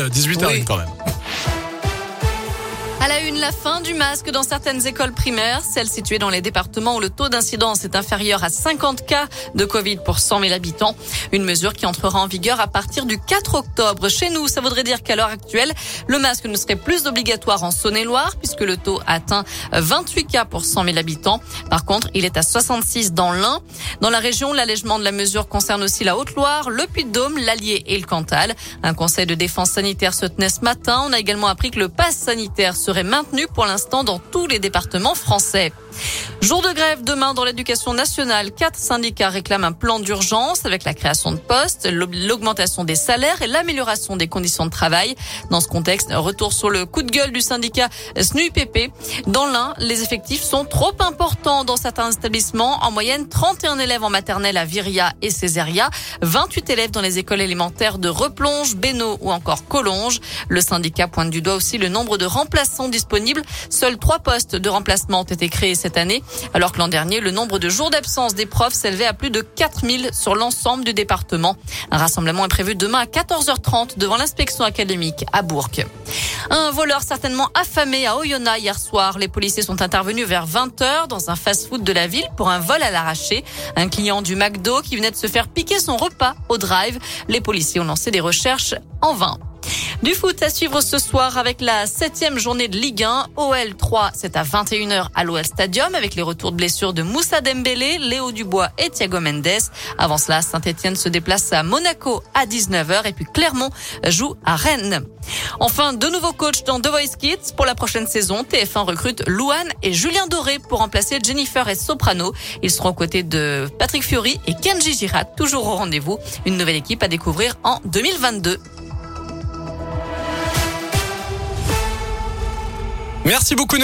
18h01 Oui. quand même. À la une, la fin du masque dans certaines écoles primaires, celles situées dans les départements où le taux d'incidence est inférieur à 50 cas de Covid pour 100 000 habitants. Une mesure qui entrera en vigueur à partir du 4 octobre. Chez nous, ça voudrait dire qu'à l'heure actuelle, le masque ne serait plus obligatoire en Saône-et-Loire puisque le taux atteint 28 cas pour 100 000 habitants. Par contre, il est à 66 dans l'Ain. Dans la région, l'allègement de la mesure concerne aussi la Haute-Loire, le Puy-de-Dôme, l'Allier et le Cantal. Un conseil de défense sanitaire se tenait ce matin. On a également appris que le pass sanitaire serait maintenu pour l'instant dans tous les départements français. Jour de grève demain dans l'éducation nationale. Quatre syndicats réclament un plan d'urgence avec la création de postes, l'augmentation des salaires et l'amélioration des conditions de travail. Dans ce contexte, retour sur le coup de gueule du syndicat SNUIPP. Dans l'un, les effectifs sont trop importants dans certains établissements. En moyenne, 31 élèves en maternelle à Viria et Césaria, 28 élèves dans les écoles élémentaires de Replonge, Bénaud ou encore Collonges. Le syndicat pointe du doigt aussi le nombre de remplaçants disponibles. Seuls trois postes de remplacement ont été créés cette année, alors que l'an dernier, le nombre de jours d'absence des profs s'élevait à plus de 4000 sur l'ensemble du département. Un rassemblement est prévu demain à 14h30 devant l'inspection académique à Bourg. Un voleur certainement affamé à Oyonnax hier soir. Les policiers sont intervenus vers 20h dans un fast-food de la ville pour un vol à l'arraché. Un client du McDo qui venait de se faire piquer son repas au drive. Les policiers ont lancé des recherches en vain. Du foot à suivre ce soir avec la septième journée de Ligue 1. OL 3, c'est à 21h à l'OL Stadium avec les retours de blessures de Moussa Dembélé, Léo Dubois et Thiago Mendes. Avant cela, Saint-Etienne se déplace à Monaco à 19h et puis Clermont joue à Rennes. Enfin, de nouveaux coachs dans The Voice Kids pour la prochaine saison. TF1 recrute Louane et Julien Doré pour remplacer Jennifer et Soprano. Ils seront aux côtés de Patrick Fiori et Kenji Girat, toujours au rendez-vous. Une nouvelle équipe à découvrir en 2022. Merci beaucoup.